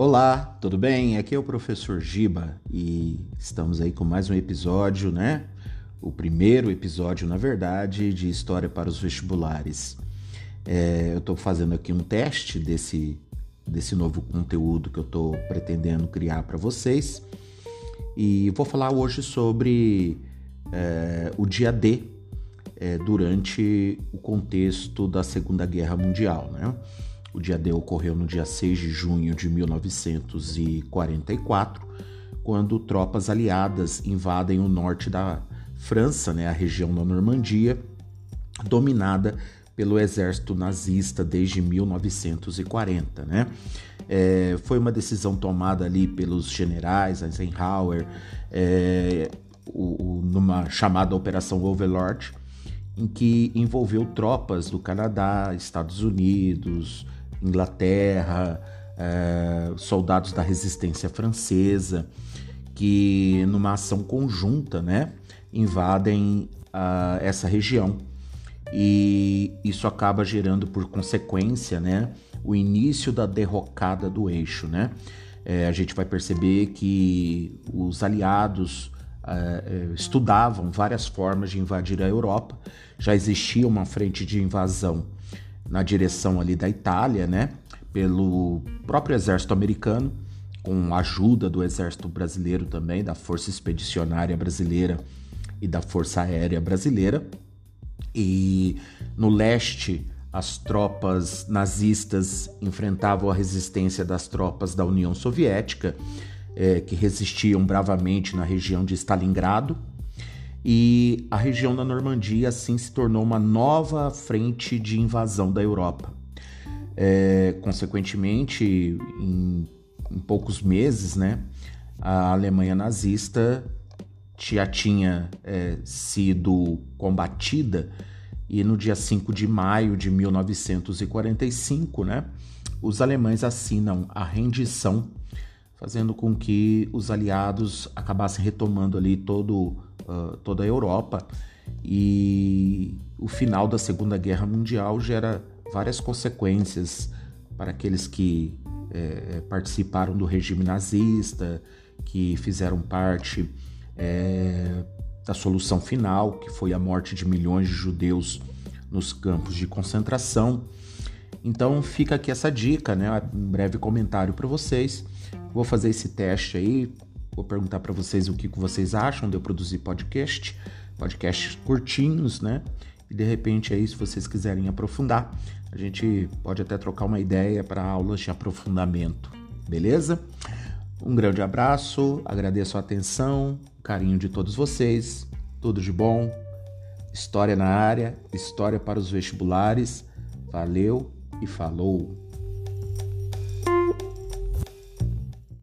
Olá, tudo bem? Aqui é o professor Giba e estamos aí com mais um episódio, né? O primeiro episódio, na verdade, de História para os Vestibulares. É, eu estou fazendo aqui um teste desse, desse novo conteúdo que eu estou pretendendo criar para vocês e vou falar hoje sobre é, o dia D é, durante o contexto da Segunda Guerra Mundial, né? O dia D ocorreu no dia 6 de junho de 1944, quando tropas aliadas invadem o norte da França, né, a região da Normandia, dominada pelo exército nazista desde 1940, né? É, foi uma decisão tomada ali pelos generais Eisenhower, é, o, o, numa chamada Operação Overlord, em que envolveu tropas do Canadá, Estados Unidos, Inglaterra, é, soldados da resistência francesa, que numa ação conjunta, né, invadem uh, essa região. E isso acaba gerando por consequência, né, o início da derrocada do eixo, né? É, a gente vai perceber que os aliados uh, estudavam várias formas de invadir a Europa. Já existia uma frente de invasão na direção ali da Itália, né? Pelo próprio exército americano, com a ajuda do exército brasileiro também, da Força Expedicionária Brasileira e da Força Aérea Brasileira. E no leste, as tropas nazistas enfrentavam a resistência das tropas da União Soviética, é, que resistiam bravamente na região de Stalingrado e a região da Normandia assim se tornou uma nova frente de invasão da Europa. É, consequentemente, em, em, poucos meses, né, a Alemanha nazista já tinha é, sido combatida e no dia 5 de maio de 1945, né, os alemães assinam a rendição, fazendo com que os aliados acabassem retomando ali todo uh, toda a Europa e o final da Segunda Guerra Mundial gera várias consequências para aqueles que é, participaram do regime nazista, que fizeram parte é, da solução final, que foi a morte de milhões de judeus nos campos de concentração. Então fica aqui essa dica, né? Um breve comentário para vocês. Vou fazer esse teste aí, Vou perguntar para vocês o que vocês acham de eu produzir podcast, podcasts curtinhos, né? E de repente aí, se vocês quiserem aprofundar, a gente pode até trocar uma ideia para aulas de aprofundamento, beleza? Um grande abraço, agradeço a atenção, carinho de todos vocês, tudo de bom. História na área, história para os vestibulares. Valeu e falou!